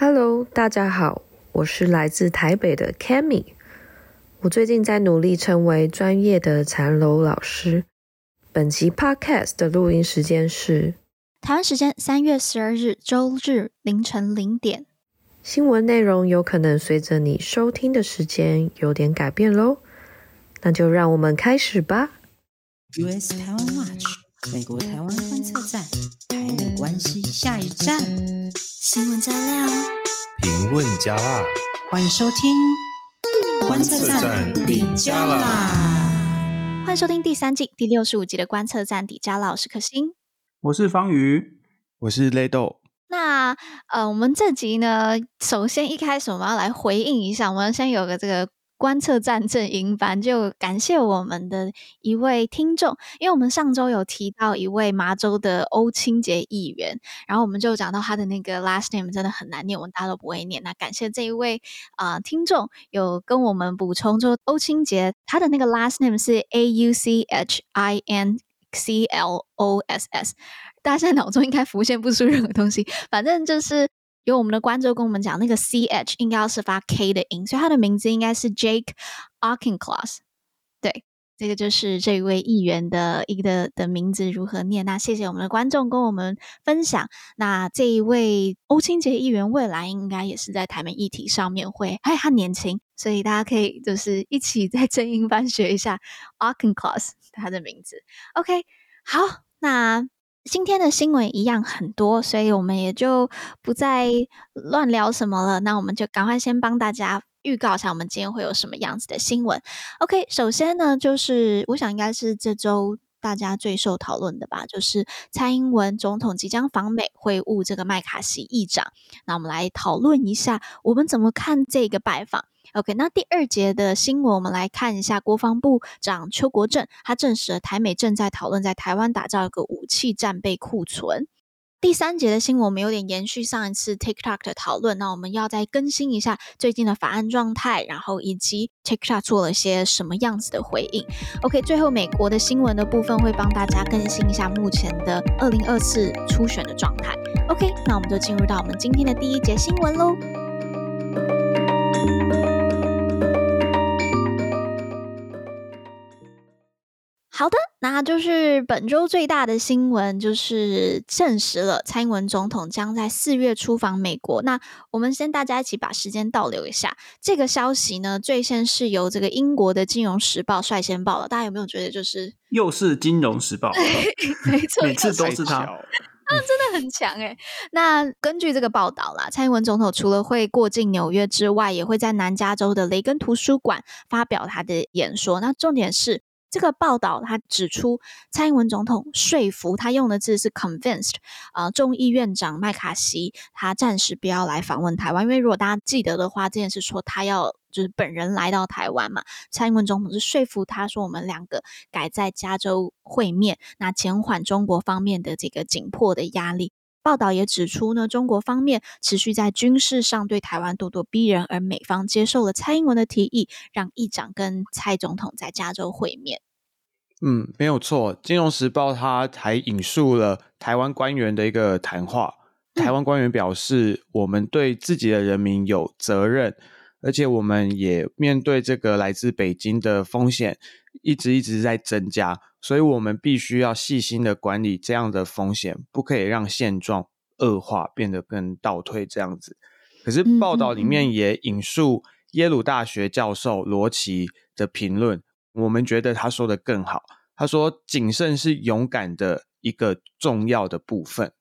Hello，大家好，我是来自台北的 Cammy。我最近在努力成为专业的禅楼老师。本期 Podcast 的录音时间是台湾时间三月十二日周日凌晨零点。新闻内容有可能随着你收听的时间有点改变喽，那就让我们开始吧。US 台湾 Watch，美国台湾观测站，台美关系下一站。新闻加料，评论加辣，欢迎收听观测站底加辣。欢迎收听第三季第六十五集的观测站底加辣，我是可心，我是方瑜，我是雷豆。那呃，我们这集呢，首先一开始我们要来回应一下，我们先有个这个。观测站正音班，就感谢我们的一位听众，因为我们上周有提到一位麻州的欧清洁议员，然后我们就讲到他的那个 last name 真的很难念，我们大家都不会念。那感谢这一位啊、听众有跟我们补充，说欧清洁他的那个 last name 是 A U C H I N C L O S S，大家现在脑中应该浮现不出任何东西，反正就是。有我们的观众跟我们讲，那个 C H 应该要是发 K 的音，所以他的名字应该是 Jake Auchincloss。对，这个就是这位议员的一个的名字如何念。那谢谢我们的观众跟我们分享。那这一位欧清洁议员未来应该也是在台美议题上面会，哎，他年轻，所以大家可以就是一起在正音班学一下 Auchincloss 他的名字。OK，好，那。今天的新闻一样很多，所以我们也就不再乱聊什么了。那我们就赶快先帮大家预告一下，我们今天会有什么样子的新闻。OK，首先呢，就是我想应该是这周大家最受讨论的吧，就是蔡英文总统即将访美会晤这个麦卡锡议长。那我们来讨论一下，我们怎么看这个拜访？OK，那第二节的新闻，我们来看一下国防部长邱国正，他证实了台美正在讨论在台湾打造一个武器战备库存。第三节的新闻，我们有点延续上一次 TikTok 的讨论，那我们要再更新一下最近的法案状态，然后以及 TikTok 做了些什么样子的回应。OK，最后美国的新闻的部分会帮大家更新一下目前的二零二四初选的状态。OK，那我们就进入到我们今天的第一节新闻喽。好的，那就是本周最大的新闻，就是证实了蔡英文总统将在四月出访美国。那我们先大家一起把时间倒流一下，这个消息呢，最先是由这个英国的《金融时报》率先报了。大家有没有觉得，就是又是《金融时报》？没错，每次都是他，啊，真的很强诶。那根据这个报道啦，蔡英文总统除了会过境纽约之外，也会在南加州的雷根图书馆发表他的演说。那重点是。这个报道他指出，蔡英文总统说服他用的字是 convinced 啊、众议院长麦卡锡他暂时不要来访问台湾，因为如果大家记得的话，这件事说他要就是本人来到台湾嘛，蔡英文总统是说服他说我们两个改在加州会面，那减缓中国方面的这个紧迫的压力。报道也指出呢，中国方面持续在军事上对台湾咄咄逼人，而美方接受了蔡英文的提议，让议长跟蔡总统在加州会面。嗯，没有错，《金融时报》他还引述了台湾官员的一个谈话。台湾官员表示，我们对自己的人民有责任，而且我们也面对这个来自北京的风险，一直一直在增加。所以我们必须要细心的管理这样的风险，不可以让现状恶化，变得更倒退这样子。可是报道里面也引述耶鲁大学教授罗奇的评论，我们觉得他说的更好。他说：“谨慎是勇敢的一个重要的部分。”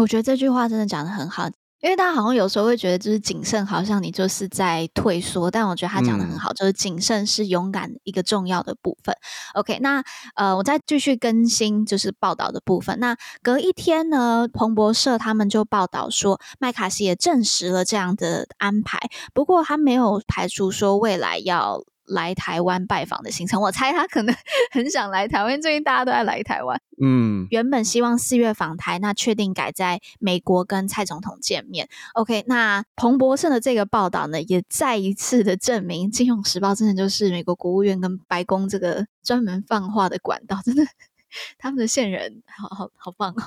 我觉得这句话真的讲得很好。因为大家好像有时候会觉得，就是谨慎，好像你就是在退缩。但我觉得他讲的很好，嗯、就是谨慎是勇敢一个重要的部分。OK，那呃，我再继续更新就是报道的部分。那隔一天呢，彭博社他们就报道说，麦卡锡也证实了这样的安排。不过他没有排除说未来要。来台湾拜访的行程，我猜他可能 很想来台湾。最近大家都在来台湾，嗯，原本希望四月访台，那确定改在美国跟蔡总统见面。OK，那彭博社的这个报道呢，也再一次的证明，《金融时报》真的就是美国国务院跟白宫这个专门放话的管道，真的，他们的线人好好好棒哦。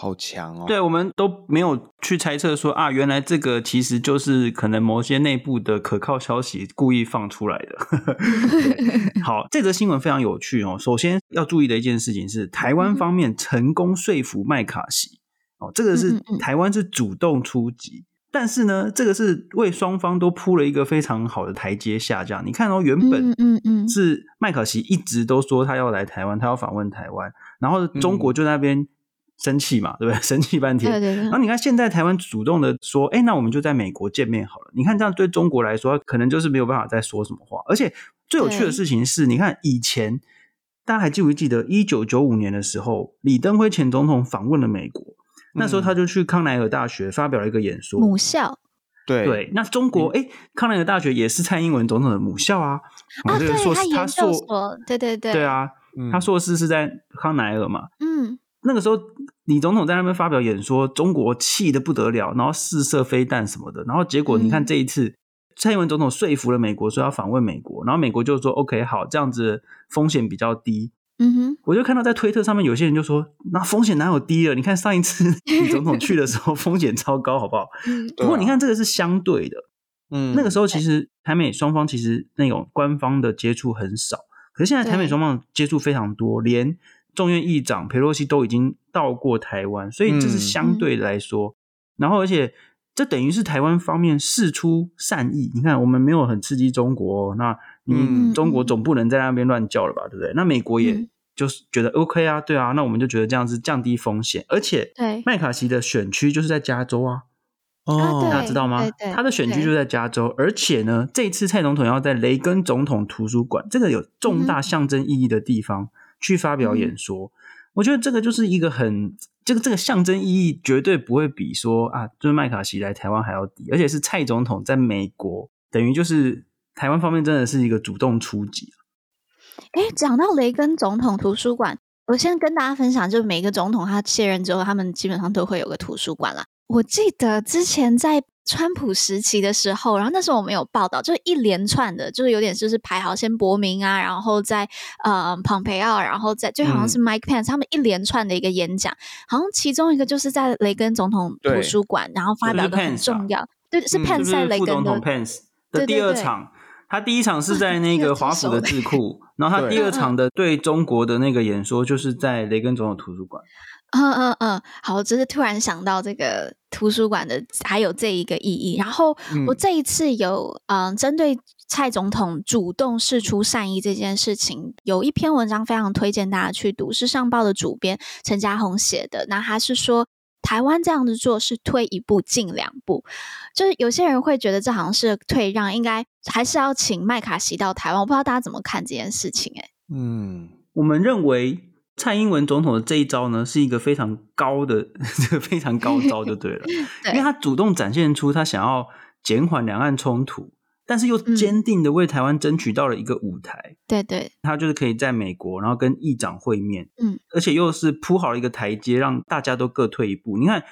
好强哦！对，我们都没有去猜测说啊，原来这个其实就是可能某些内部的可靠消息故意放出来的。好，这则新闻非常有趣哦。首先要注意的一件事情是，台湾方面成功说服麦卡锡哦，这个是台湾是主动出击，但是呢，这个是为双方都铺了一个非常好的台阶下。这样你看哦，原本嗯嗯是麦卡锡一直都说他要来台湾，他要访问台湾，然后中国就在那边。生气嘛，对不对？生气半天。对对对。然后你看，现在台湾主动的说：“哎，那我们就在美国见面好了。”你看这样对中国来说，可能就是没有办法再说什么话。而且最有趣的事情是，你看以前大家还记不记得，一九九五年的时候，李登辉前总统访问了美国，那时候他就去康奈尔大学发表了一个演说。母校。对对。那中国哎，康奈尔大学也是蔡英文总统的母校啊。啊，对，他研究所。对对对。对啊，他硕士是在康奈尔嘛。嗯。那个时候。李总统在那边发表演说，中国气得不得了，然后试射飞弹什么的，然后结果你看这一次，嗯、蔡英文总统说服了美国说要访问美国，然后美国就说 OK 好，这样子风险比较低。嗯哼，我就看到在推特上面有些人就说，那风险哪有低了？你看上一次李总统去的时候风险超高，好不好？不过你看这个是相对的，嗯，那个时候其实台美双方其实那种官方的接触很少，可是现在台美双方接触非常多，连。众院议长佩洛西都已经到过台湾，所以这是相对来说，嗯、然后而且这等于是台湾方面释出善意。你看，我们没有很刺激中国，那你中国总不能在那边乱叫了吧，对不对？那美国也就是觉得 OK 啊，对啊，那我们就觉得这样子降低风险，而且麦卡锡的选区就是在加州啊，哦，大家知道吗？对对对，他的选区就在加州，而且呢，这次蔡总统要在雷根总统图书馆，这个有重大象征意义的地方。去发表演说，嗯、我觉得这个就是一个很这个这个象征意义绝对不会比说啊，就是麦卡锡来台湾还要低，而且是蔡总统在美国，等于就是台湾方面真的是一个主动出击。哎，讲到雷根总统图书馆，我先跟大家分享，就是每个总统他卸任之后，他们基本上都会有个图书馆啦。我记得之前在。川普时期的时候，然后那时候我们有报道，就是一连串的，就是有点就是排好，先伯明啊，然后在呃蓬佩奥，然后在就好像是 Mike Pence、嗯、他们一连串的一个演讲，好像其中一个就是在雷根总统图书馆，然后发表的很重要，对，是 Pence 在雷根的、Pence 的第二场，他第一场是在 那个华府的智库，然后他 第二场的对中国的那个演说就是在雷根总统图书馆。嗯嗯嗯，好，我只是突然想到这个图书馆的还有这一个意义。然后我这一次有嗯、呃，针对蔡总统主动示出善意这件事情，有一篇文章非常推荐大家去读，是上报的主编陈嘉宏写的。那他是说，台湾这样子做是退一步进两步，就是有些人会觉得这好像是退让，应该还是要请麦卡锡到台湾。我不知道大家怎么看这件事情、欸？哎，嗯，我们认为。蔡英文总统的这一招呢，是一个非常高的，这个非常高招就对了，对，因为他主动展现出他想要减缓两岸冲突，但是又坚定的为台湾争取到了一个舞台。对对，他就是可以在美国，然后跟议长会面，嗯，而且又是铺好了一个台阶，让大家都各退一步。你看，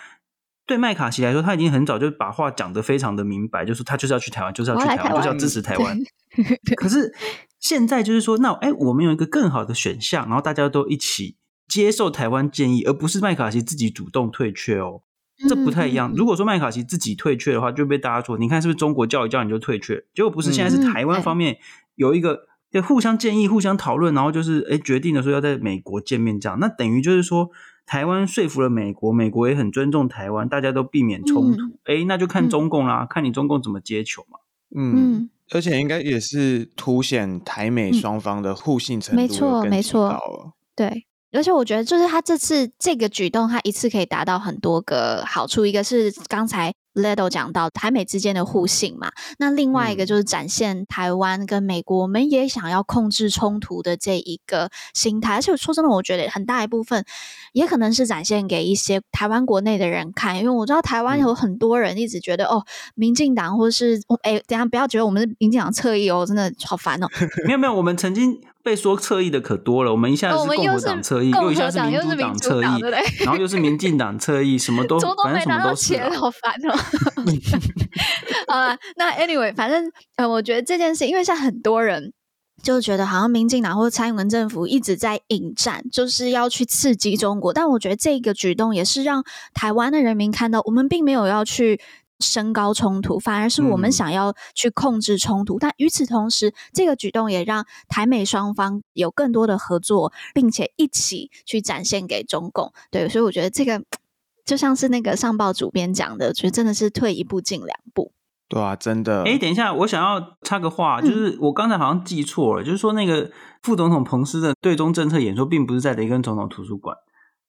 对麦卡锡来说，他已经很早就把话讲得非常的明白，就是他就是要去台湾，就是要去台湾，就是要支持台湾。可是。现在就是说，那哎，我们有一个更好的选项，然后大家都一起接受台湾建议，而不是麦卡锡自己主动退却哦，这不太一样。如果说麦卡锡自己退却的话，就被大家说，你看是不是中国叫一叫你就退却？结果不是，现在是台湾方面有一个就互相建议、互相讨论，然后就是哎决定的时候要在美国见面这样。那等于就是说，台湾说服了美国，美国也很尊重台湾，大家都避免冲突。哎，那就看中共啦，看你中共怎么接球嘛。嗯。而且应该也是凸显台美双方的互信程度、嗯、没错，没错，对。而且我觉得，就是他这次这个举动，他一次可以达到很多个好处。一个是刚才 Ledo 讲到台美之间的互信嘛，那另外一个就是展现台湾跟美国，我们也想要控制冲突的这一个心态。而且说真的，我觉得很大一部分也可能是展现给一些台湾国内的人看，因为我知道台湾有很多人一直觉得、嗯、哦，民进党或是哎，等下不要觉得我们是民进党侧翼哦，真的好烦哦。没有没有，我们曾经。被说侧翼的可多了，我们一下子是共和党侧翼，又一下是民主党侧翼，然后又是民进党侧翼，什么都 反正什么都是，好烦哦。啊，那 anyway，反正呃，我觉得这件事，因为像很多人就觉得好像民进党或者蔡英文政府一直在引战，就是要去刺激中国。但我觉得这个举动也是让台湾的人民看到，我们并没有要去升高冲突，反而是我们想要去控制冲突。嗯、但与此同时，这个举动也让台美双方有更多的合作，并且一起去展现给中共。对，所以我觉得这个就像是那个上报主编讲的，我觉得真的是退一步进两步。对啊，真的。哎，等一下，我想要插个话，就是我刚才好像记错了，嗯、就是说那个副总统彭斯的对中政策演说，并不是在雷根总统图书馆。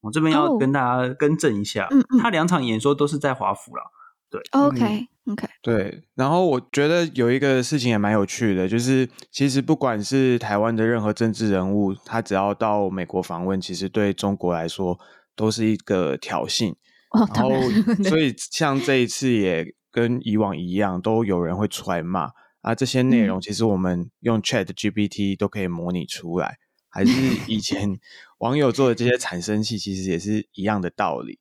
我这边要跟大家更正一下，嗯嗯、他两场演说都是在华府了。对，OK OK。嗯、对，然后我觉得有一个事情也蛮有趣的，就是其实不管是台湾的任何政治人物，他只要到美国访问，其实对中国来说都是一个挑衅。哦、然后，所以像这一次也。跟以往一样，都有人会出来骂啊！这些内容其实我们用 Chat GPT 都可以模拟出来，还是以前 网友做的这些产生器，其实也是一样的道理。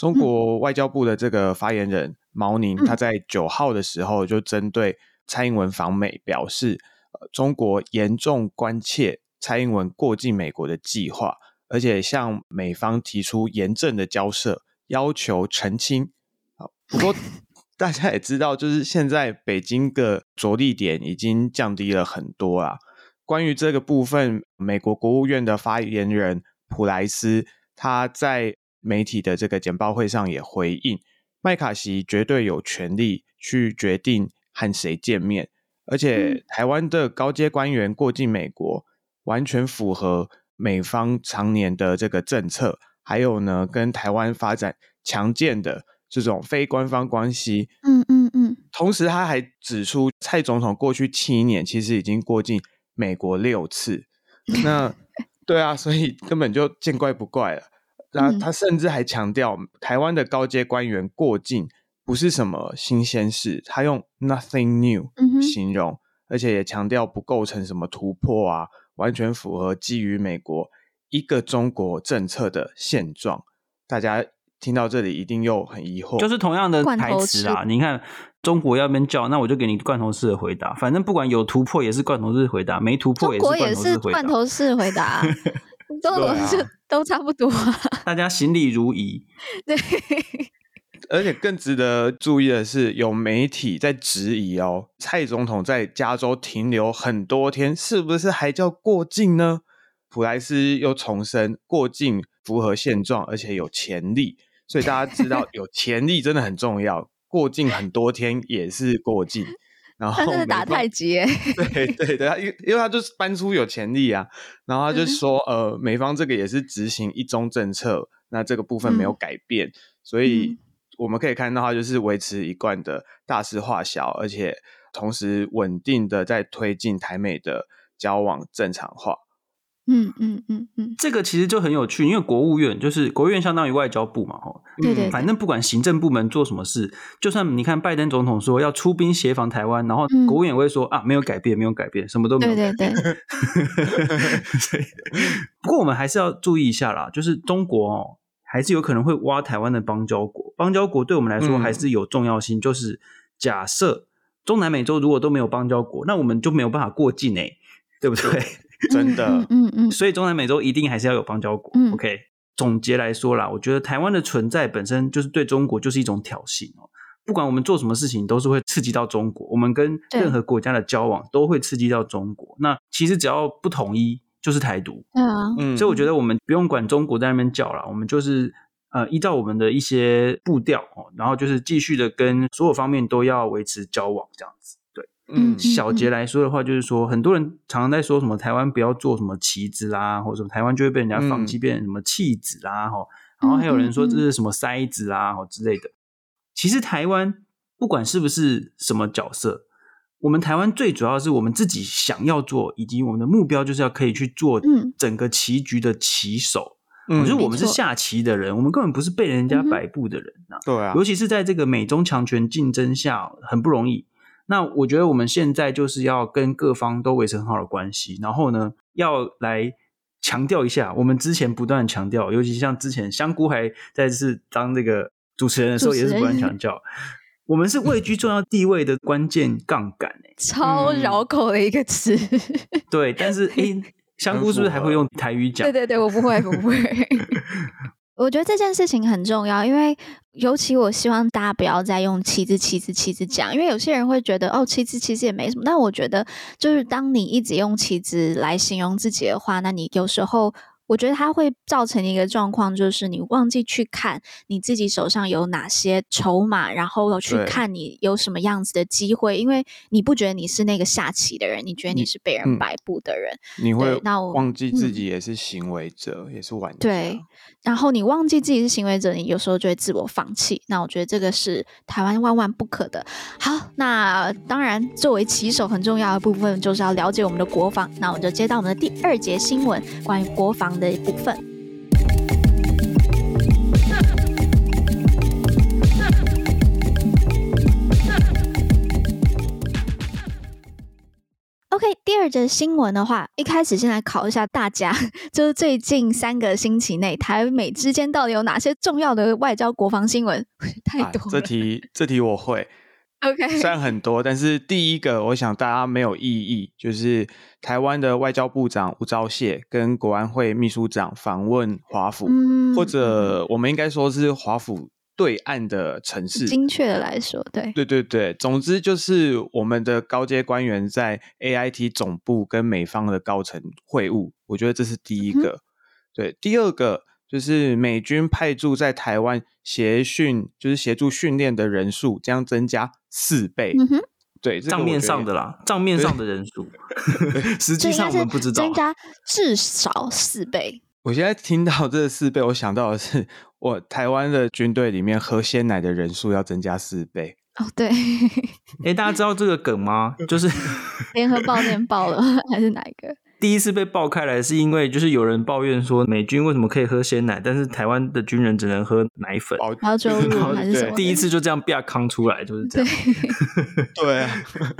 中国外交部的这个发言人毛宁，他在九号的时候就针对蔡英文访美表示，呃，中国严重关切蔡英文过境美国的计划，而且向美方提出严正的交涉，要求澄清。好，不过。大家也知道，就是现在北京的着力点已经降低了很多啊。关于这个部分，美国国务院的发言人普莱斯他在媒体的这个简报会上也回应，麦卡锡绝对有权利去决定和谁见面，而且台湾的高阶官员过境美国，完全符合美方常年的这个政策，还有呢，跟台湾发展强健的。这种非官方关系，嗯嗯嗯。同时，他还指出，蔡总统过去七年其实已经过境美国六次。那 对啊，所以根本就见怪不怪了。那他甚至还强调，台湾的高阶官员过境不是什么新鲜事，他用 “nothing new” 形容，而且也强调不构成什么突破啊，完全符合基于美国一个中国政策的现状。大家。听到这里一定又很疑惑，就是同样的台词啊。你看中国要边叫，那我就给你罐头式的回答。反正不管有突破也是罐头式回答，没突破也是罐头式回答。中国也是罐头式回答，都是都差不多。大家行礼如仪。对。而且更值得注意的是，有媒体在质疑哦，蔡总统在加州停留很多天，是不是还叫过境呢？普莱斯又重申，过境符合现状，而且有潜力。所以大家知道 有潜力真的很重要，过境很多天也是过境。然后他是打太极，对对对，因为因为他就是搬出有潜力啊，然后他就说，呃，美方这个也是执行一中政策，那这个部分没有改变，嗯、所以我们可以看到他就是维持一贯的大事化小，而且同时稳定的在推进台美的交往正常化。嗯嗯嗯嗯，这个其实就很有趣，因为国务院就是国务院相当于外交部嘛，吼，对对，反正不管行政部门做什么事，就算你看拜登总统说要出兵协防台湾，然后国务院也会说啊，没有改变，没有改变，什么都没有改变。对对对。不过我们还是要注意一下啦，就是中国哦，还是有可能会挖台湾的邦交国，邦交国对我们来说还是有重要性。就是假设中南美洲如果都没有邦交国，那我们就没有办法过境诶，对不对？真的，嗯嗯，嗯，所以中南美洲一定还是要有邦交国。嗯、OK，总结来说啦，我觉得台湾的存在本身就是对中国就是一种挑衅哦。不管我们做什么事情，都是会刺激到中国。我们跟任何国家的交往都会刺激到中国。那其实只要不统一，就是台独。嗯，所以我觉得我们不用管中国在那边叫了，我们就是呃依照我们的一些步调哦，然后就是继续的跟所有方面都要维持交往这样子。嗯，小节来说的话，就是说，很多人常常在说什么台湾不要做什么棋子啦，或者什么台湾就会被人家放弃，变成什么弃子啦，哈、嗯，然后还有人说这是什么塞子啦，哈之类的。其实台湾不管是不是什么角色，我们台湾最主要是我们自己想要做，以及我们的目标就是要可以去做整个棋局的棋手。嗯，就是我们是下棋的人，我们根本不是被人家摆布的人啊。对啊，尤其是在这个美中强权竞争下，很不容易。那我觉得我们现在就是要跟各方都维持很好的关系，然后呢，要来强调一下，我们之前不断强调，尤其像之前香菇还在是当这个主持人的时候，也是不断强调，我们是位居重要地位的关键杠杆，超绕口的一个词。嗯、对，但是诶，香菇是不是还会用台语讲？对对对，我不会，不会。我觉得这件事情很重要，因为尤其我希望大家不要再用“棋子”“棋子”“棋子”讲，因为有些人会觉得哦，“棋子”其实也没什么。但我觉得，就是当你一直用“棋子”来形容自己的话，那你有时候。我觉得它会造成一个状况，就是你忘记去看你自己手上有哪些筹码，然后去看你有什么样子的机会，因为你不觉得你是那个下棋的人，你觉得你是被人摆布的人，嗯、你会那我忘记自己也是行为者，嗯、也是玩家。对，然后你忘记自己是行为者，你有时候就会自我放弃。那我觉得这个是台湾万万不可的。好，那当然作为棋手很重要的部分就是要了解我们的国防。那我们就接到我们的第二节新闻，关于国防的一部分。OK，第二则新闻的话，一开始先来考一下大家，就是最近三个星期内，台美之间到底有哪些重要的外交国防新闻？太多了。啊，这题，这题我会。OK，虽然很多，但是第一个，我想大家没有异议，就是台湾的外交部长吴钊燮跟国安会秘书长访问华府，嗯、或者我们应该说是华府对岸的城市。精确的来说，对，对对对，总之就是我们的高阶官员在 AIT 总部跟美方的高层会晤，我觉得这是第一个。嗯、对，第二个。就是美军派驻在台湾协训，就是协助训练的人数将增加四倍。嗯哼，对，账面上的啦，账面上的人数，实际上我们不知道。增加至少四倍。我现在听到这四倍，我想到的是，我台湾的军队里面喝鲜奶的人数要增加四倍。哦，对。哎、欸，大家知道这个梗吗？就是联合报念报了，还是哪一个？第一次被爆开来，是因为就是有人抱怨说美军为什么可以喝鲜奶，但是台湾的军人只能喝奶粉。保酒乳还是什么？第一次就这样被康出来，就是这样。对。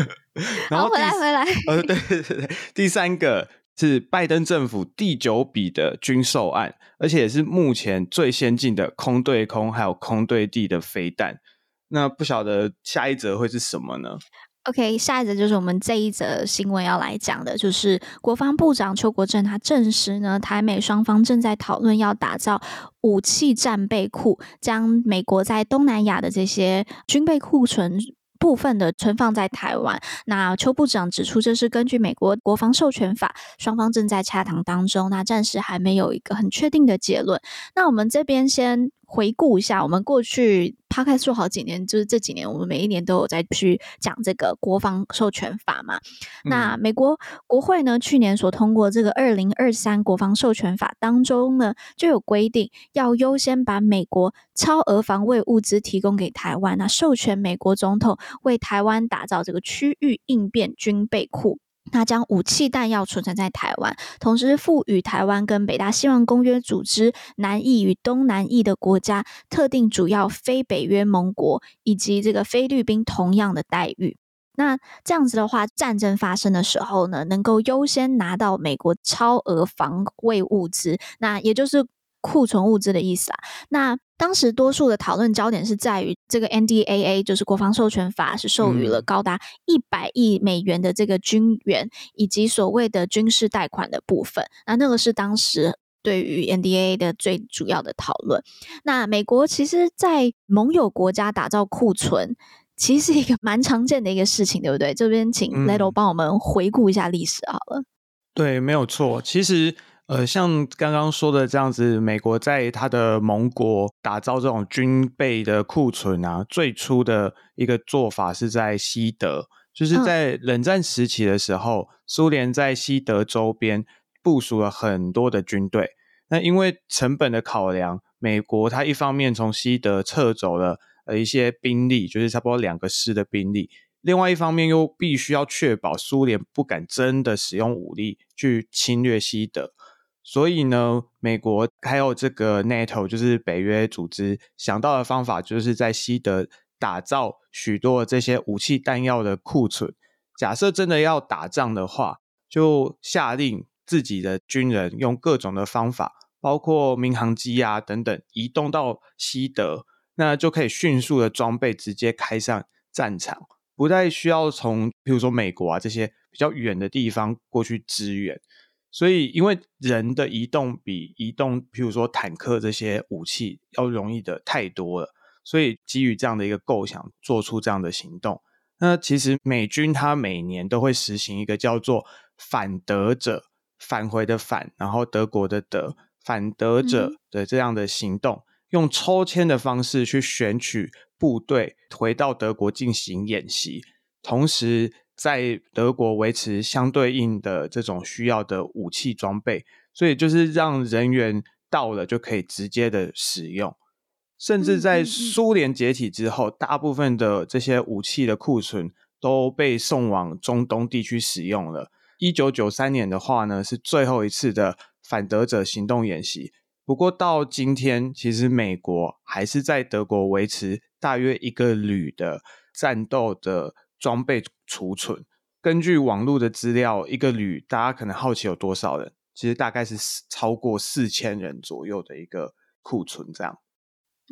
然后回来回来。呃，对对对。第三个是拜登政府第九笔的军售案，而且也是目前最先进的空对空还有空对地的飞弹。那不晓得下一则会是什么呢？OK，下一则就是我们这一则新闻要来讲的，就是国防部长邱国正他证实呢，台美双方正在讨论要打造武器战备库，将美国在东南亚的这些军备库存部分的存放在台湾。那邱部长指出，这是根据美国国防授权法，双方正在洽谈当中，那暂时还没有一个很确定的结论。那我们这边先。回顾一下，我们过去 Podcast 做好几年，就是这几年，我们每一年都有在去讲这个国防授权法嘛。嗯、那美国国会呢，去年所通过这个二零二三国防授权法当中呢，就有规定要优先把美国超额防卫物资提供给台湾，那授权美国总统为台湾打造这个区域应变军备库。那将武器弹药储存在台湾，同时赋予台湾跟北大西洋公约组织、南翼与东南翼的国家、特定主要非北约盟国以及这个菲律宾同样的待遇。那这样子的话，战争发生的时候呢，能够优先拿到美国超额防卫物资，那也就是。库存物资的意思啊，那当时多数的讨论焦点是在于这个 NDAA，就是国防授权法，是授予了高达一百亿美元的这个军援，以及所谓的军事贷款的部分。那那个是当时对于 NDAA 的最主要的讨论。那美国其实，在盟友国家打造库存，其实是一个蛮常见的一个事情，对不对？这边请 Leto 帮我们回顾一下历史好了。对，没有错，其实。呃，像刚刚说的这样子，美国在他的盟国打造这种军备的库存啊，最初的一个做法是在西德，就是在冷战时期的时候，苏联在西德周边部署了很多的军队。那因为成本的考量，美国它一方面从西德撤走了呃一些兵力，就是差不多两个师的兵力，另外一方面又必须要确保苏联不敢真的使用武力去侵略西德。所以呢，美国还有这个 NATO，就是北约组织，想到的方法就是在西德打造许多这些武器弹药的库存。假设真的要打仗的话，就下令自己的军人用各种的方法，包括民航机啊等等，移动到西德。那就可以迅速的装备直接开上战场，不再需要从比如说美国啊这些比较远的地方过去支援。所以，因为人的移动比移动，譬如说坦克这些武器要容易的太多了，所以基于这样的一个构想，做出这样的行动。那其实美军他每年都会实行一个叫做“反德者”返回的反，然后德国的德反德者的这样的行动，用抽签的方式去选取部队回到德国进行演习，同时。在德国维持相对应的这种需要的武器装备，所以就是让人员到了就可以直接的使用。甚至在苏联解体之后，大部分的这些武器的库存都被送往中东地区使用了。一九九三年的话呢，是最后一次的反德者行动演习。不过到今天，其实美国还是在德国维持大约一个旅的战斗的。装备储存，根据网络的资料，一个旅大家可能好奇有多少人，其实大概是超过四千人左右的一个库存，这样。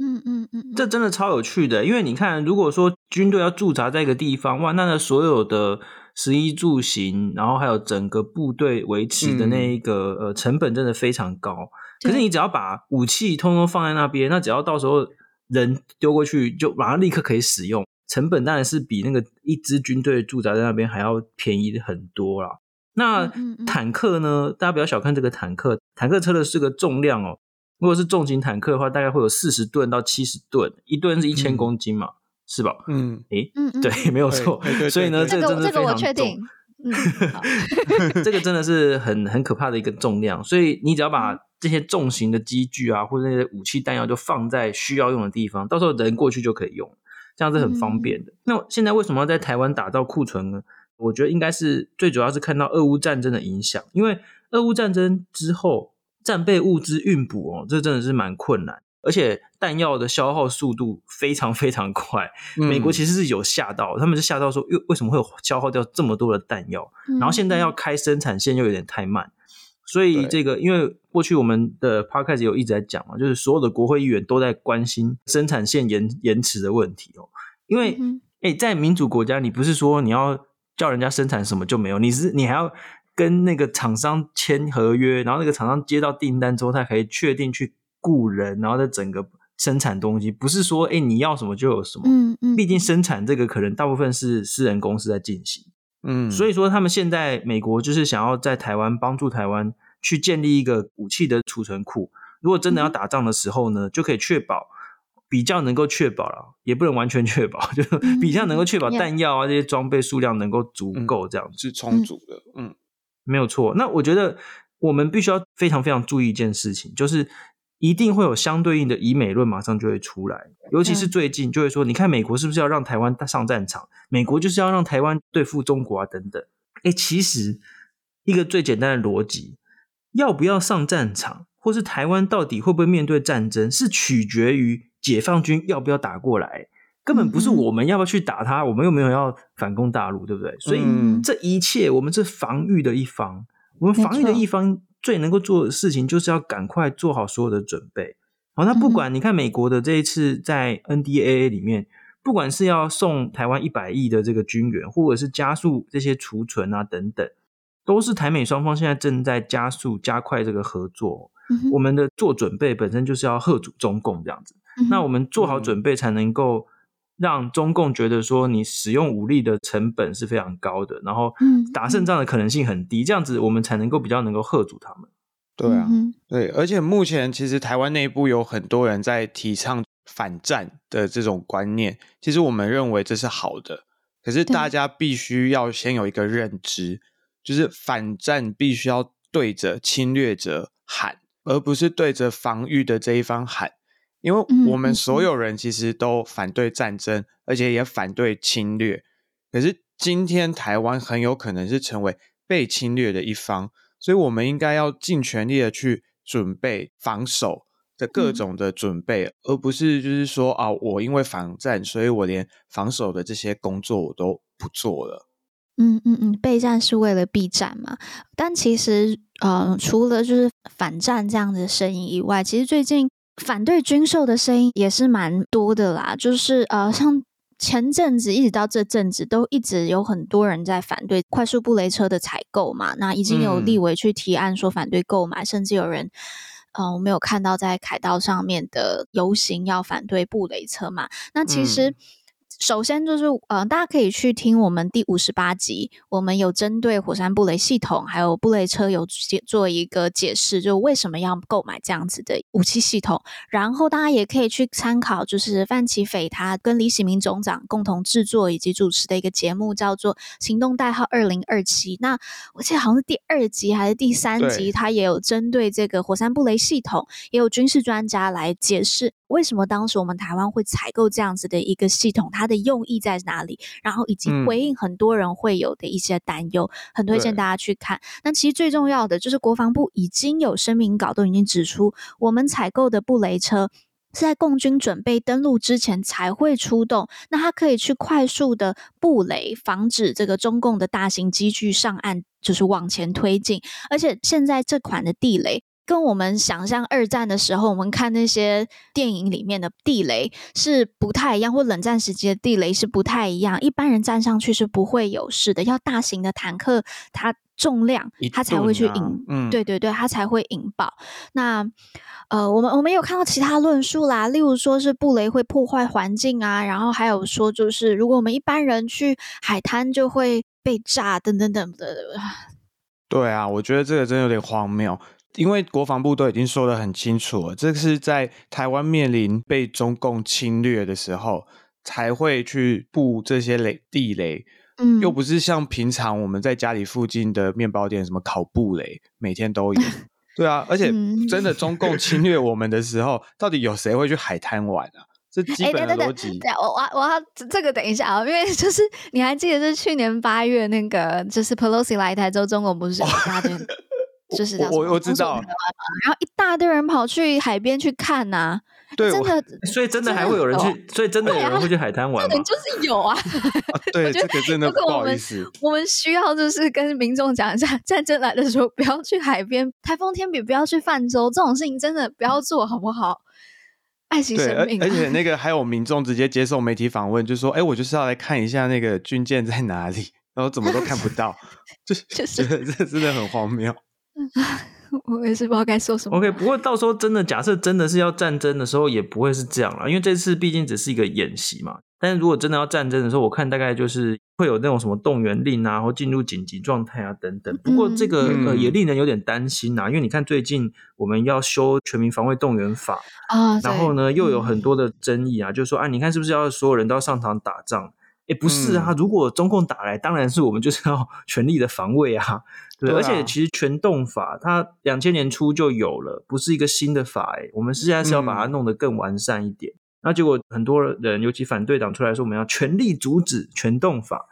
嗯嗯嗯，这真的超有趣的，因为你看，如果说军队要驻扎在一个地方，哇，那那所有的食衣住行，然后还有整个部队维持的那一个、嗯、呃成本，真的非常高。可是你只要把武器通通放在那边，那只要到时候人丢过去，就马上立刻可以使用。成本当然是比那个一支军队驻扎在那边还要便宜很多啦。那坦克呢？大家不要小看这个坦克，坦克车的是个重量哦。如果是重型坦克的话，大概会有四十吨到七十吨，一吨是一千公斤嘛，嗯、是吧？嗯，诶，嗯，对，没有错。所以呢，这个真的非常重。这个我确定。嗯，这个真的是很很可怕的一个重量。所以你只要把这些重型的机具啊，或者那些武器弹药，就放在需要用的地方，到时候人过去就可以用。这样是很方便的。嗯、那现在为什么要在台湾打造库存呢？我觉得应该是最主要是看到俄乌战争的影响，因为俄乌战争之后战备物资运补哦，这真的是蛮困难，而且弹药的消耗速度非常非常快。嗯、美国其实是有吓到，他们是吓到说，为为什么会有消耗掉这么多的弹药？然后现在要开生产线又有点太慢。所以这个，因为过去我们的 podcast 有一直在讲嘛，就是所有的国会议员都在关心生产线延延迟的问题哦。因为，哎，在民主国家，你不是说你要叫人家生产什么就没有，你是你还要跟那个厂商签合约，然后那个厂商接到订单之后，他可以确定去雇人，然后再整个生产东西，不是说哎你要什么就有什么。嗯嗯。毕竟生产这个可能大部分是私人公司在进行。嗯，所以说他们现在美国就是想要在台湾帮助台湾去建立一个武器的储存库，如果真的要打仗的时候呢，就可以确保比较能够确保了，也不能完全确保，就比较能够确保弹药啊这些装备数量能够足够，这样是充足的。嗯，没有错。那我觉得我们必须要非常非常注意一件事情，就是。一定会有相对应的以美论，马上就会出来。尤其是最近，就会说，你看美国是不是要让台湾上战场？美国就是要让台湾对付中国啊，等等。诶，其实一个最简单的逻辑，要不要上战场，或是台湾到底会不会面对战争，是取决于解放军要不要打过来，根本不是我们要不要去打他，我们又没有要反攻大陆，对不对？所以这一切，我们是防御的一方，我们防御的一方。最能够做的事情就是要赶快做好所有的准备。好，那不管你看美国的这一次在 NDAA 里面，不管是要送台湾一百亿的这个军援，或者是加速这些储存啊等等，都是台美双方现在正在加速加快这个合作。我们的做准备本身就是要贺阻中共这样子，那我们做好准备才能够。让中共觉得说你使用武力的成本是非常高的，然后打胜仗的可能性很低，这样子我们才能够比较能够吓阻他们。对啊，对，而且目前其实台湾内部有很多人在提倡反战的这种观念，其实我们认为这是好的，可是大家必须要先有一个认知，就是反战必须要对着侵略者喊，而不是对着防御的这一方喊。因为我们所有人其实都反对战争，而且也反对侵略。可是今天台湾很有可能是成为被侵略的一方，所以我们应该要尽全力的去准备防守的各种的准备，而不是就是说啊，我因为防战，所以我连防守的这些工作我都不做了。嗯嗯嗯，备战是为了避战嘛。但其实呃，除了就是反战这样的声音以外，其实最近。反对军售的声音也是蛮多的啦，就是呃，像前阵子一直到这阵子，都一直有很多人在反对快速布雷车的采购嘛。那已经有立委去提案说反对购买，嗯、甚至有人，呃，我没有看到在凯道上面的游行要反对布雷车嘛。那其实。嗯首先就是，呃，大家可以去听我们第五十八集，我们有针对火山布雷系统还有布雷车有解做一个解释，就为什么要购买这样子的武器系统。然后大家也可以去参考，就是范奇斐他跟李喜明总长共同制作以及主持的一个节目，叫做《行动代号二零二七》。那我记得好像是第二集还是第三集，他也有针对这个火山布雷系统，也有军事专家来解释。为什么当时我们台湾会采购这样子的一个系统？它的用意在哪里？然后以及回应很多人会有的一些担忧，嗯、很推荐大家去看。那其实最重要的就是国防部已经有声明稿都已经指出，我们采购的布雷车是在共军准备登陆之前才会出动。那它可以去快速的布雷，防止这个中共的大型机具上岸，就是往前推进。而且现在这款的地雷。跟我们想象二战的时候，我们看那些电影里面的地雷是不太一样，或冷战时期的地雷是不太一样。一般人站上去是不会有事的，要大型的坦克，它重量它才会去引，啊嗯、对对对，它才会引爆。那呃，我们我们有看到其他论述啦，例如说是布雷会破坏环境啊，然后还有说就是如果我们一般人去海滩就会被炸等等等的。对啊，我觉得这个真的有点荒谬。因为国防部都已经说得很清楚了，这是在台湾面临被中共侵略的时候才会去布这些雷地雷，嗯，又不是像平常我们在家里附近的面包店什么烤布雷，每天都有。对啊，而且真的中共侵略我们的时候，到底有谁会去海滩玩啊？这基本的逻辑。对，我我我要这个等一下啊，因为就是你还记得是去年八月那个，就是 Pelosi 来台之后，中共不是有。就是我我知道，然后一大堆人跑去海边去看呐、啊，对，真的，所以真的还会有人去，所以真的有人会去海滩玩吗？就是有啊，对，这个真的不好意思，我们需要就是跟民众讲一下，战争来的时候不要去海边，台风天比不要去泛舟，这种事情真的不要做好不好？爱惜生命、啊，而且那 个还有民众直接接受媒体访问，就说：“哎，我就是要来看一下那个军舰在哪里，然后怎么都看不到，就是觉得这真的很荒谬。” 我也是不知道该说什么。OK，不过到时候真的假设真的是要战争的时候，也不会是这样了，因为这次毕竟只是一个演习嘛。但是如果真的要战争的时候，我看大概就是会有那种什么动员令啊，或进入紧急状态啊等等。不过这个、嗯、呃也令人有点担心呐、啊，因为你看最近我们要修全民防卫动员法啊，然后呢又有很多的争议啊，就是说啊，你看是不是要所有人都要上场打仗？哎，不是啊，如果中共打来，当然是我们就是要 全力的防卫啊。对，对啊，而且其实全动法它两千年初就有了，不是一个新的法。哎，我们现在是要把它弄得更完善一点。嗯、那结果很多人，尤其反对党出来说，我们要全力阻止全动法。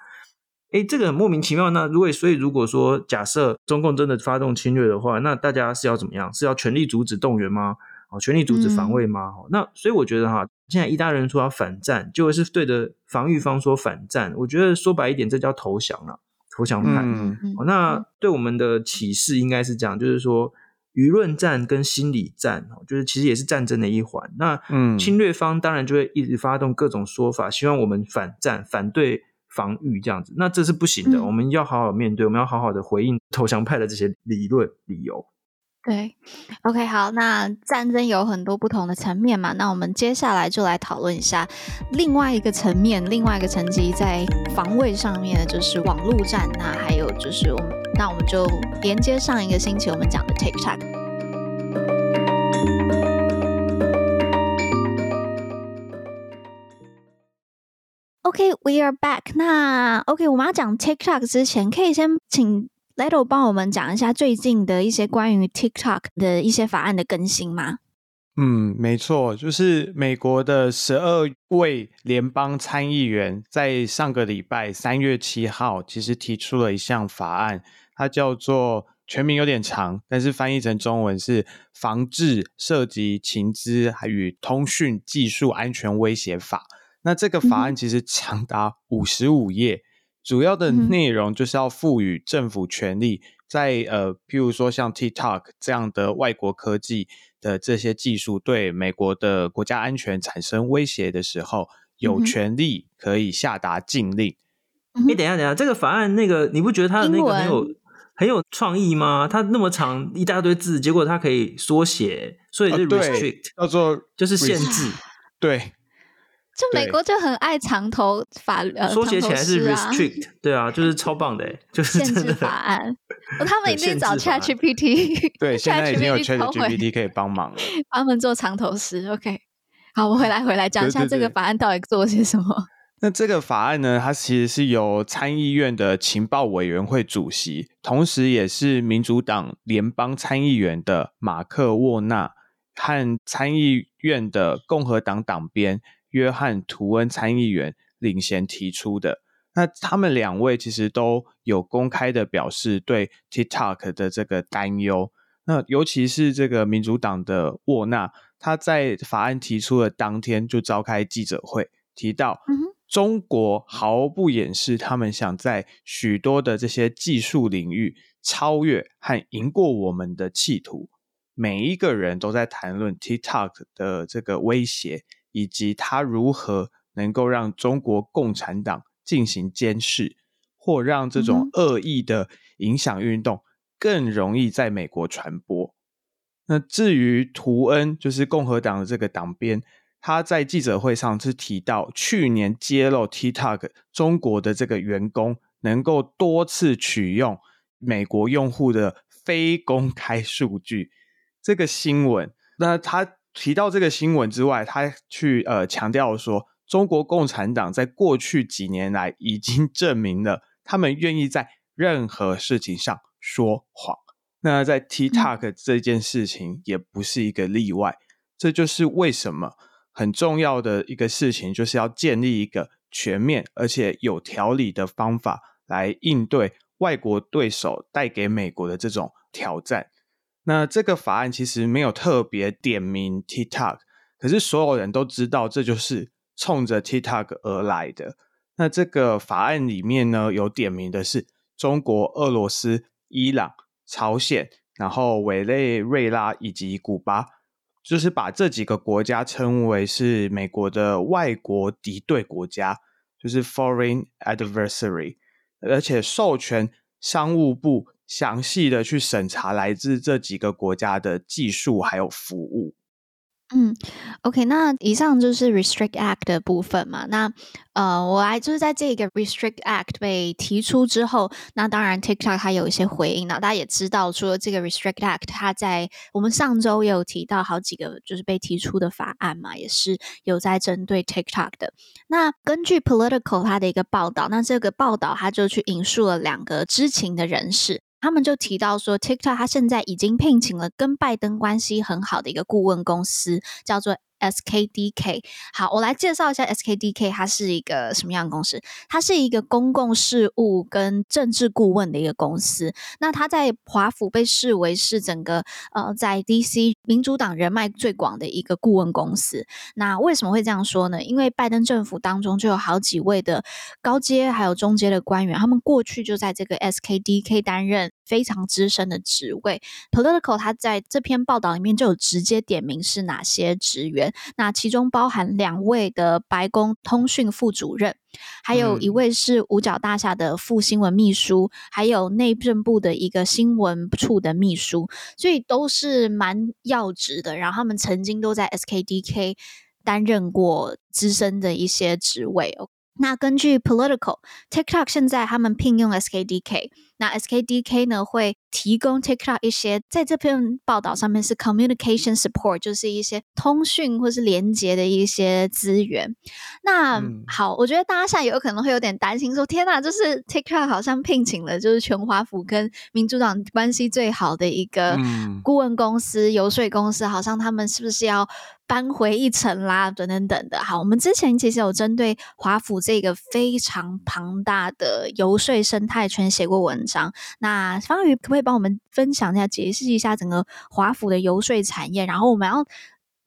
哎，这个很莫名其妙。那如果所以如果说假设中共真的发动侵略的话，那大家是要怎么样？是要全力阻止动员吗？哦，全力阻止防卫吗？嗯、那所以我觉得哈，现在一大利人说要反战，就是对着防御方说反战。我觉得说白一点，这叫投降了。投降派，嗯、那对我们的启示应该是这样，就是说舆论战跟心理战，就是其实也是战争的一环。那侵略方当然就会一直发动各种说法，希望我们反战、反对防御这样子。那这是不行的，嗯、我们要好好面对，我们要好好的回应投降派的这些理论理由。对，OK，好，那战争有很多不同的层面嘛，那我们接下来就来讨论一下另外一个层面，另外一个层级在防卫上面的就是网络战，那还有就是我们，那我们就连接上一个星期我们讲的 TikTok。OK，we are back。那 OK，我们要讲 TikTok 之前，可以先请。Leto 帮我们讲一下最近的一些关于 TikTok 的一些法案的更新吗？嗯，没错，就是美国的十二位联邦参议员在上个礼拜三月七号，其实提出了一项法案，它叫做全名有点长，但是翻译成中文是《防治涉及情资与通讯技术安全威胁法》。那这个法案其实长达五十五页。主要的内容就是要赋予政府权力，在呃，譬如说像 TikTok 这样的外国科技的这些技术对美国的国家安全产生威胁的时候，有权利可以下达禁令。你、嗯、等一下，等一下，这个法案那个你不觉得它的那个很有很有创意吗？它那么长一大堆字，结果它可以缩写，所以是 restrict，、哦、叫做就是限制，对。就美国就很爱长头法，呃，缩写起来是 restrict，对啊，就是超棒的，就是限制法案。他们一定找 ChatGPT，对，现在已经有 ChatGPT 可以帮忙了，帮他们做长头诗。OK，好，我回来回来讲一下这个法案到底做了些什么。那这个法案呢，它其实是由参议院的情报委员会主席，同时也是民主党联邦参议员的马克沃纳和参议院的共和党党鞭。约翰·图恩参议员领衔提出的，那他们两位其实都有公开的表示对 TikTok 的这个担忧。那尤其是这个民主党的沃纳，他在法案提出的当天就召开记者会，提到中国毫不掩饰他们想在许多的这些技术领域超越和赢过我们的企图。每一个人都在谈论 TikTok 的这个威胁。以及他如何能够让中国共产党进行监视，或让这种恶意的影响运动更容易在美国传播。那至于图恩，就是共和党的这个党鞭，他在记者会上是提到，去年揭露 TikTok 中国的这个员工能够多次取用美国用户的非公开数据，这个新闻，那他。提到这个新闻之外，他去呃强调说，中国共产党在过去几年来已经证明了他们愿意在任何事情上说谎。那在 TikTok 这件事情也不是一个例外。这就是为什么很重要的一个事情，就是要建立一个全面而且有条理的方法来应对外国对手带给美国的这种挑战。那这个法案其实没有特别点名 TikTok，可是所有人都知道这就是冲着 TikTok 而来的。那这个法案里面呢，有点名的是中国、俄罗斯、伊朗、朝鲜，然后委内瑞拉以及古巴，就是把这几个国家称为是美国的外国敌对国家，就是 Foreign Adversary，而且授权商务部。详细的去审查来自这几个国家的技术还有服务。嗯，OK，那以上就是 Restrict Act 的部分嘛。那呃，我来就是在这个 Restrict Act 被提出之后，那当然 TikTok 它有一些回应。那大家也知道，除了这个 Restrict Act，它在我们上周也有提到好几个就是被提出的法案嘛，也是有在针对 TikTok 的。那根据 Political 它的一个报道，那这个报道它就去引述了两个知情的人士。他们就提到说，TikTok 它现在已经聘请了跟拜登关系很好的一个顾问公司，叫做。SKDK，好，我来介绍一下 SKDK，它是一个什么样的公司？它是一个公共事务跟政治顾问的一个公司。那它在华府被视为是整个呃在 DC 民主党人脉最广的一个顾问公司。那为什么会这样说呢？因为拜登政府当中就有好几位的高阶还有中阶的官员，他们过去就在这个 SKDK 担任非常资深的职位。Political 他在这篇报道里面就有直接点名是哪些职员。那其中包含两位的白宫通讯副主任，还有一位是五角大厦的副新闻秘书，还有内政部的一个新闻处的秘书，所以都是蛮要职的。然后他们曾经都在 SKDK 担任过资深的一些职位。那根据 Political，TikTok 现在他们聘用 SKDK。那 SKDK 呢，会提供 TikTok 一些在这篇报道上面是 communication support，就是一些通讯或是连接的一些资源。那、嗯、好，我觉得大家现在有可能会有点担心说，说天哪，就是 TikTok 好像聘请了就是全华府跟民主党关系最好的一个顾问公司、嗯、游说公司，好像他们是不是要搬回一城啦？等等等的。好，我们之前其实有针对华府这个非常庞大的游说生态圈写过文。那方宇可不可以帮我们分享一下、解释一下整个华府的游说产业？然后我们要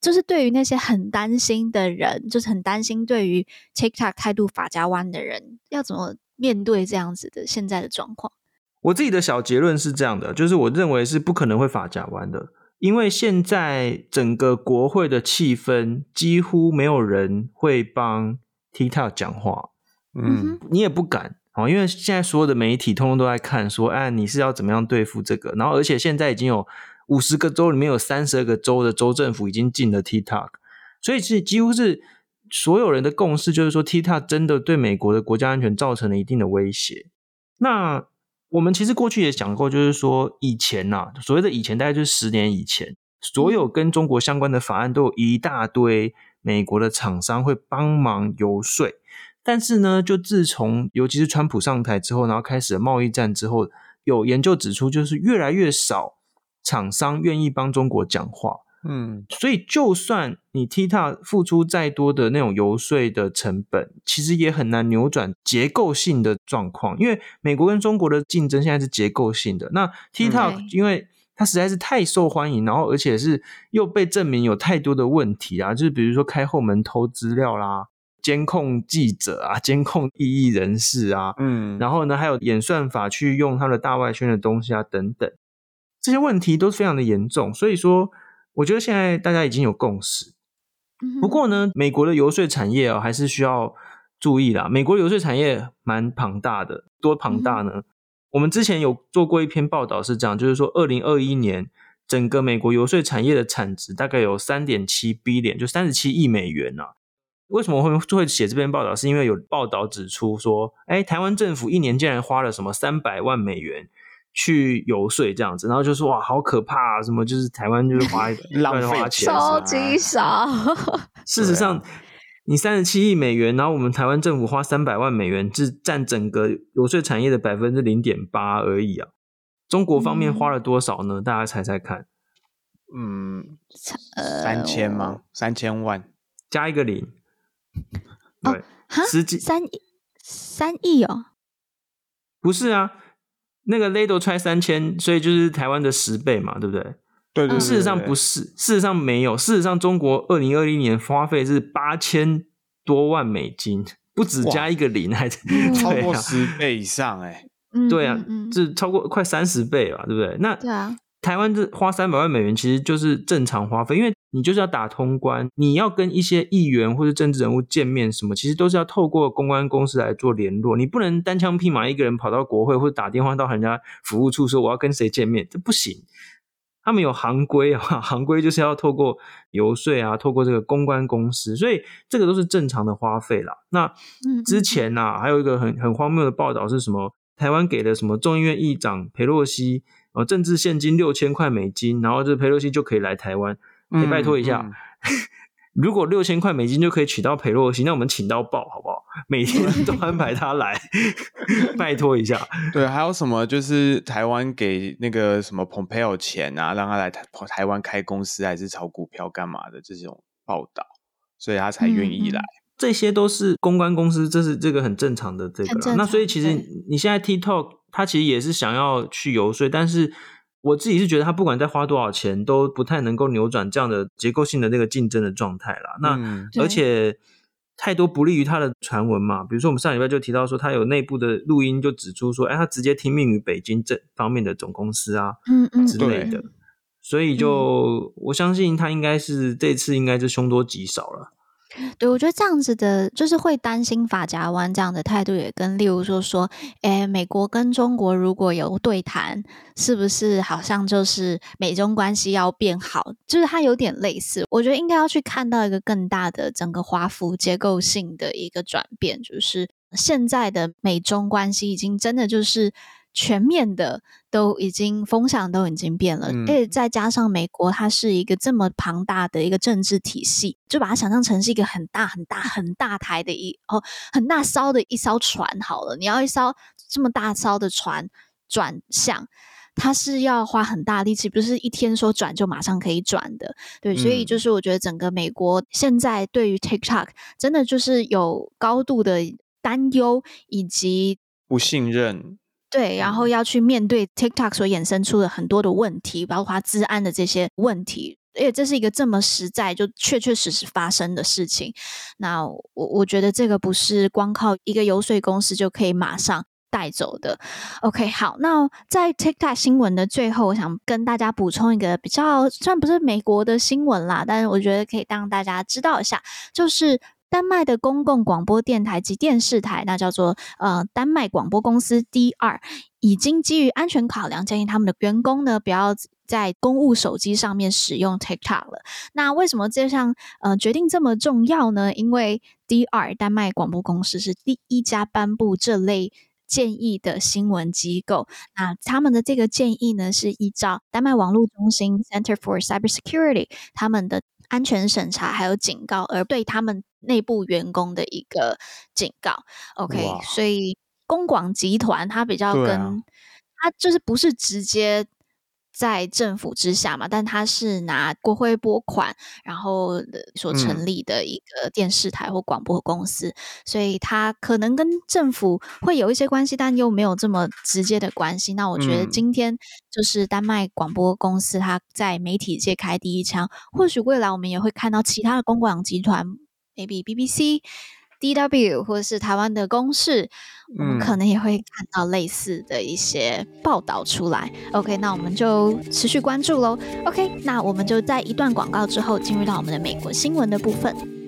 就是对于那些很担心的人，就是很担心对于 TikTok 态度法家湾的人，要怎么面对这样子的现在的状况？我自己的小结论是这样的，就是我认为是不可能会法甲湾的，因为现在整个国会的气氛几乎没有人会帮 TikTok 讲话，嗯，你也不敢哦，因为现在所有的媒体通通都在看，说，哎，你是要怎么样对付这个？然后，而且现在已经有五十个州里面有三十二个州的州政府已经禁了 TikTok，所以是几乎是所有人的共识，就是说 TikTok 真的对美国的国家安全造成了一定的威胁。那我们其实过去也讲过，就是说以前呐、啊，所谓的以前，大概就是十年以前，所有跟中国相关的法案都有一大堆美国的厂商会帮忙游说。但是呢，就自从尤其是川普上台之后，然后开始了贸易战之后，有研究指出，就是越来越少厂商愿意帮中国讲话。嗯，所以就算你 TikTok 付出再多的那种游说的成本，其实也很难扭转结构性的状况。因为美国跟中国的竞争现在是结构性的，那 TikTok 因为它实在是太受欢迎，然后而且是又被证明有太多的问题啊，就是比如说开后门偷资料啦，监控记者啊，监控异议人士啊，嗯，然后呢还有演算法去用它的大外圈的东西啊等等，这些问题都是非常的严重，所以说。我觉得现在大家已经有共识，不过呢，美国的游说产业啊，还是需要注意啦。美国游说产业蛮庞大的，多庞大呢？我们之前有做过一篇报道，是这样，就是说，二零二一年整个美国游说产业的产值大概有三点七 billion，就三十七亿美元啊。为什么会会写这篇报道？是因为有报道指出说，哎，台湾政府一年竟然花了什么三百万美元。去游说这样子，然后就说哇，好可怕啊！什么就是台湾就是花 乱花钱，超级 少。事实上，你三十七亿美元，然后我们台湾政府花三百万美元，只占整个游说产业的百分之零点八而已啊。中国方面花了多少呢？嗯、大家猜猜看。嗯，三千吗？三千万加一个零，对，哦、十几三亿三亿哦？不是啊。那个雷都揣三千，所以就是台湾的十倍嘛，对不对？对，对，对，对，事实上不是，事实上没有，事实上中国二零二一年花费是八千多万美金，不止加一个零，还 超过十倍以上哎、欸。对啊，这超过快三十倍了，对不对？那对啊。台湾这花三百万美元，其实就是正常花费，因为你就是要打通关，你要跟一些议员或者政治人物见面，什么其实都是要透过公关公司来做联络，你不能单枪匹马一个人跑到国会或者打电话到人家服务处说我要跟谁见面，这不行。他们有行规啊，行规就是要透过游说啊，透过这个公关公司，所以这个都是正常的花费啦。那之前呐、啊，还有一个很很荒谬的报道是什么？台湾给了什么众议院议长裴洛西？哦，政治现金六千块美金，然后这裴洛西就可以来台湾。你、嗯、拜托一下，嗯、如果六千块美金就可以娶到裴洛西，那我们请到爆好不好？每天都安排他来，拜托一下。对，还有什么就是台湾给那个什么蓬佩奥钱啊，让他来台台湾开公司，还是炒股票干嘛的这种报道，所以他才愿意来、嗯。这些都是公关公司，这是这个很正常的这个。那所以其实你现在 TikTok。他其实也是想要去游说，但是我自己是觉得他不管再花多少钱，都不太能够扭转这样的结构性的那个竞争的状态啦。那、嗯、而且太多不利于他的传闻嘛，比如说我们上礼拜就提到说，他有内部的录音就指出说，哎，他直接听命于北京这方面的总公司啊，嗯嗯之类的，所以就我相信他应该是这次应该是凶多吉少了。对，我觉得这样子的，就是会担心法甲湾这样的态度，也跟例如说说，诶，美国跟中国如果有对谈，是不是好像就是美中关系要变好？就是它有点类似。我觉得应该要去看到一个更大的整个华府结构性的一个转变，就是现在的美中关系已经真的就是。全面的都已经风向都已经变了，而且再加上美国，它是一个这么庞大的一个政治体系，就把它想象成是一个很大很大很大台的一哦很大艘的一艘船好了。你要一艘这么大艘的船转向，它是要花很大力气，不是一天说转就马上可以转的。对，所以就是我觉得整个美国现在对于 TikTok 真的就是有高度的担忧以及不信任。对，然后要去面对 TikTok 所衍生出的很多的问题，包括治安的这些问题。而且这是一个这么实在，就确确实实发生的事情。那我我觉得这个不是光靠一个游说公司就可以马上带走的。OK，好，那在 TikTok 新闻的最后，我想跟大家补充一个比较，虽然不是美国的新闻啦，但是我觉得可以让大家知道一下，就是丹麦的公共广播电台及电视台，那叫做呃丹麦广播公司 DR，已经基于安全考量，建议他们的员工呢不要在公务手机上面使用 TikTok 了。那为什么这项呃决定这么重要呢？因为 DR 丹麦广播公司是第一家颁布这类建议的新闻机构。那他们的这个建议呢，是依照丹麦网络中心 Center for Cybersecurity 他们的安全审查还有警告，而对他们内部员工的一个警告。OK，所以公广集团它比较跟、啊、它就是不是直接。在政府之下嘛，但它是拿国会拨款，然后所成立的一个电视台或广播公司，嗯、所以它可能跟政府会有一些关系，但又没有这么直接的关系。那我觉得今天就是丹麦广播公司它在媒体界开第一枪，或许未来我们也会看到其他的公广集团，maybe BBC。DW 或者是台湾的公式，我们可能也会看到类似的一些报道出来。嗯、OK，那我们就持续关注喽。OK，那我们就在一段广告之后进入到我们的美国新闻的部分。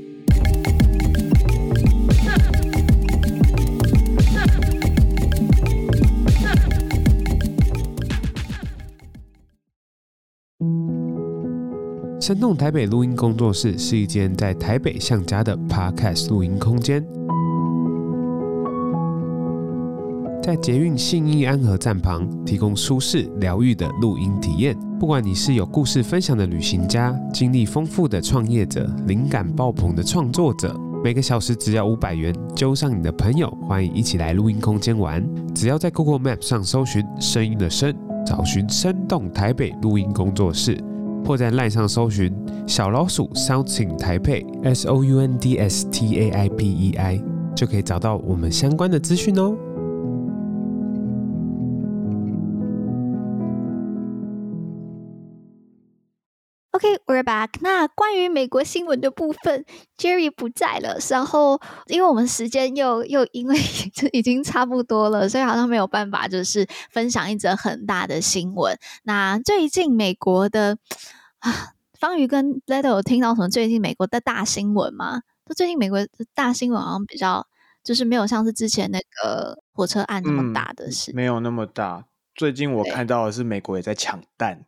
生动台北录音工作室是一间在台北向家的 Podcast 录音空间，在捷运信义安和站旁提供舒适疗愈的录音体验。不管你是有故事分享的旅行家、经历丰富的创业者、灵感爆棚的创作者，每个小时只要五百元，揪上你的朋友，欢迎一起来录音空间玩。只要在 Google Map 上搜寻“声音的声”，找寻生动台北录音工作室。或在 LINE 上搜寻小老鼠 Sounding 台北 S O U N D S T A I P E I，就可以找到我们相关的资讯哦。那关于美国新闻的部分，Jerry 不在了。然后，因为我们时间又又因为 已经差不多了，所以好像没有办法就是分享一则很大的新闻。那最近美国的啊，方瑜跟 Leto 有听到什么最近美国的大新闻吗？就最近美国的大新闻好像比较就是没有像是之前那个火车案那么大的事，嗯，没有那么大。最近我看到的是美国也在抢蛋。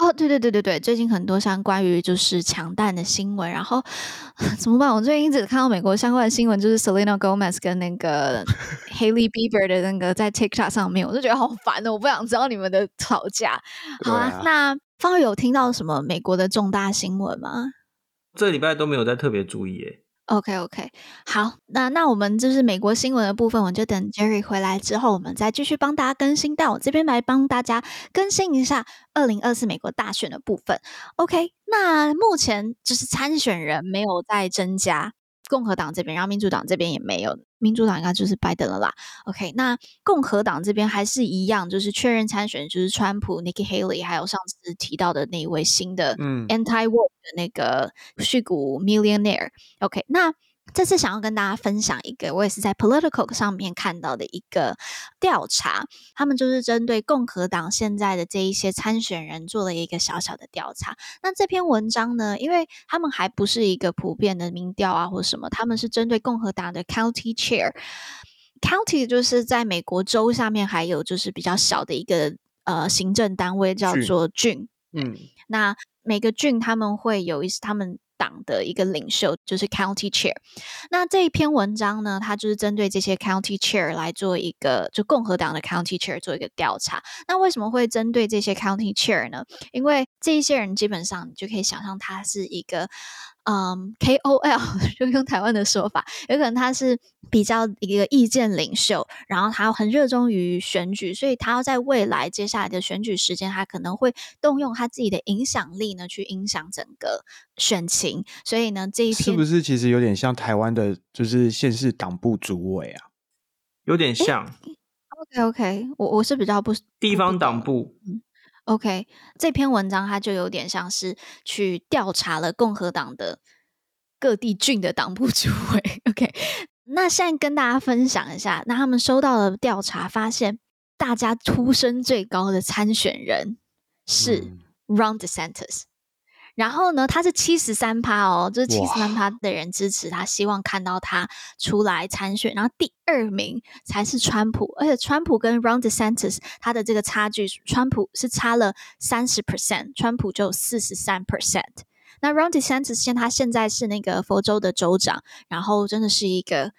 哦，对对对对对，最近很多相关于就是抢蛋的新闻，然后 怎么办？我最近一直看到美国相关的新闻，就是 Selena Gomez 跟那个 Hailey Bieber 的那个在 TikTok 上面，我就觉得好烦哦，我不想知道你们的吵架。好啊，啊那方宇有听到什么美国的重大新闻吗？这礼拜都没有在特别注意诶。OK OK，好，那那我们就是美国新闻的部分，我就等 Jerry 回来之后，我们再继续帮大家更新。但我这边来帮大家更新一下二零二四美国大选的部分。OK，那目前就是参选人没有在增加。共和党这边，然后民主党这边也没有，民主党应该就是拜登了啦。OK，那共和党这边还是一样，就是确认参选就是川普、Nikki Haley，还有上次提到的那一位新的 Anti-War 的那个矽谷 Millionaire。OK，那。这次想要跟大家分享一个，我也是在 Political 上面看到的一个调查，他们就是针对共和党现在的这一些参选人做了一个小小的调查。那这篇文章呢，因为他们还不是一个普遍的民调啊，或什么，他们是针对共和党的 County Chair，County 就是在美国州下面还有就是比较小的一个呃行政单位叫做郡。嗯，那每个郡他们会有一些他们。党的一个领袖就是 County Chair，那这一篇文章呢，它就是针对这些 County Chair 来做一个，就共和党的 County Chair 做一个调查。那为什么会针对这些 County Chair 呢？因为这一些人基本上你就可以想象，他是一个。嗯，KOL 就用台湾的说法，有可能他是比较一个意见领袖，然后他很热衷于选举，所以他要在未来接下来的选举时间，他可能会动用他自己的影响力呢，去影响整个选情。所以呢，这一篇是不是其实有点像台湾的，就是县市党部主委啊？有点像。OK OK，我我是比较不地方党部。OK，这篇文章它就有点像是去调查了共和党的各地郡的党部主委。OK，那现在跟大家分享一下，那他们收到了调查发现，大家呼声最高的参选人是 Ron DeSantis。然后呢，他是七十三趴哦，就是七十三趴的人支持他，希望看到他出来参选。然后第二名才是川普，而且川普跟 Ron DeSantis 他的这个差距，川普是差了三十 percent，川普就四十三 percent。那 Ron DeSantis 现他现在是那个佛州的州长，然后真的是一个，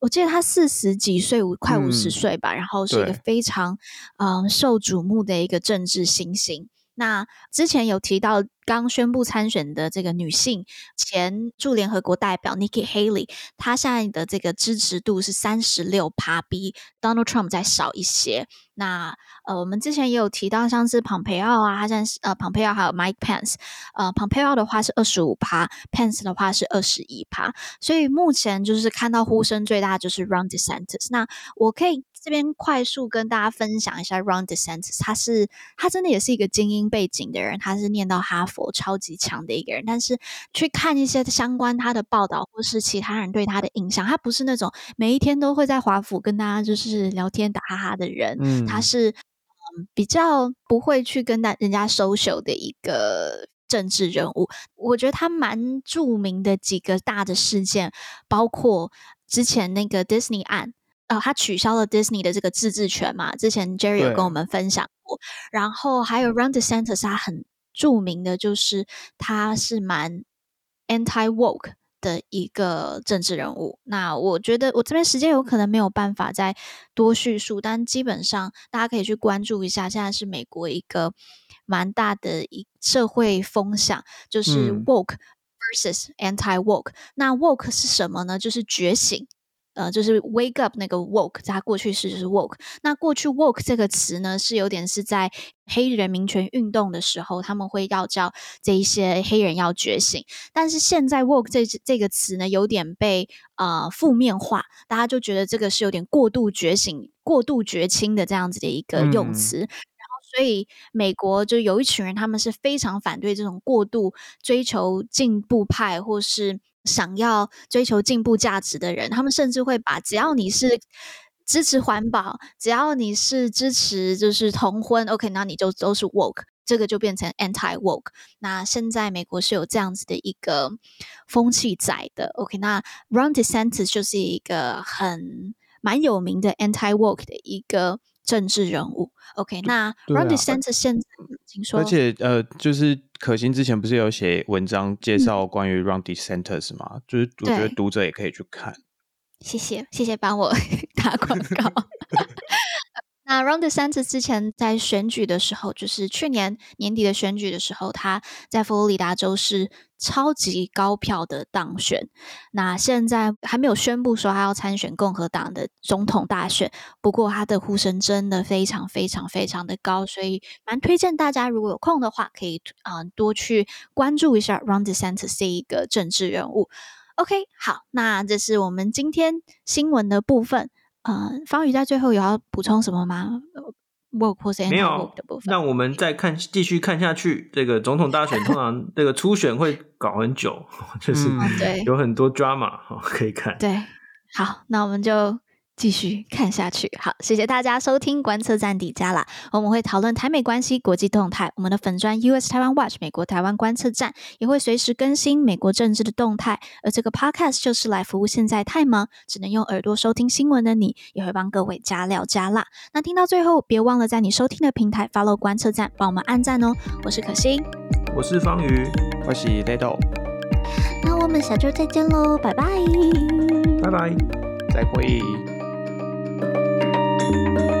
我记得他四十几岁，五快五十岁吧，嗯、然后是一个非常嗯、呃、受瞩目的一个政治新星。那之前有提到刚宣布参选的这个女性前驻联合国代表 Nikki Haley，她现在的这个支持度是三十六趴，比 Donald Trump 再少一些。那呃，我们之前也有提到，像是庞培奥啊，他现在是呃庞培奥还有 Mike Pence，呃庞培奥的话是二十五趴，Pence 的话是二十一趴，所以目前就是看到呼声最大就是 Ron DeSantis。那我可以。这边快速跟大家分享一下，Ron DeSantis，他是他真的也是一个精英背景的人，他是念到哈佛超级强的一个人。但是去看一些相关他的报道，或是其他人对他的印象，他不是那种每一天都会在华府跟大家就是聊天打哈哈的人。嗯，他是嗯比较不会去跟大人家 social 的一个政治人物。我觉得他蛮著名的几个大的事件，包括之前那个 Disney 案。呃，他取消了 Disney 的这个自治权嘛？之前 Jerry 有跟我们分享过。然后还有 Round the Centers，他很著名的就是他是蛮 anti-woke 的一个政治人物。那我觉得我这边时间有可能没有办法再多叙述，但基本上大家可以去关注一下。现在是美国一个蛮大的一社会风向，就是 woke versus anti-woke。那 woke 是什么呢？就是觉醒。呃，就是 wake up 那个 woke，在它过去式就是 woke。那过去 woke 这个词呢，是有点是在黑人民权运动的时候，他们会要叫这一些黑人要觉醒。但是现在 woke 这这个词呢，有点被呃负面化，大家就觉得这个是有点过度觉醒、过度觉青的这样子的一个用词。嗯、然后，所以美国就有一群人，他们是非常反对这种过度追求进步派，或是。想要追求进步价值的人，他们甚至会把只要你是支持环保，只要你是支持就是同婚，OK，那你就都是 woke，这个就变成 anti wok。那现在美国是有这样子的一个风气在的，OK，那 Ron DeSantis 就是一个很蛮有名的 anti wok 的一个政治人物，OK，那 Ron DeSantis 现在请说，而且呃，就是。可心之前不是有写文章介绍关于 Ron DeSantis 吗？嗯、就是我觉得读者也可以去看。谢谢，谢谢帮我 打广告。那 rondi sans 之前在选举的时候，就是去年年底的选举的时候，他在佛罗里达州是超级高票的当选。那现在还没有宣布说他要参选共和党的总统大选，不过他的呼声真的非常非常非常的高，所以蛮推荐大家如果有空的话，可以啊、呃、多去关注一下 Ron DeSantis 这一个政治人物。OK，好，那这是我们今天新闻的部分。呃，方宇在最后有要补充什么吗？woke 或是 anti-woke 的部分。没有，那我们再看，继续看下去。这个总统大选通常这个初选会搞很久，就是有很多 drama 可以看。对，好，那我们就。继续看下去，好，谢谢大家收听观测站底加啦。我们会讨论台美关系、国际动态。我们的粉砖 US Taiwan Watch 美国台湾观测站也会随时更新美国政治的动态。而这个 Podcast 就是来服务现在太忙只能用耳朵收听新闻的你，也会帮各位加料加辣。那听到最后，别忘了在你收听的平台 follow 观测站，帮我们按赞哦。我是可心，我是方宇，我是 Lado。那我们下周再见喽，拜拜，拜拜，再会。Música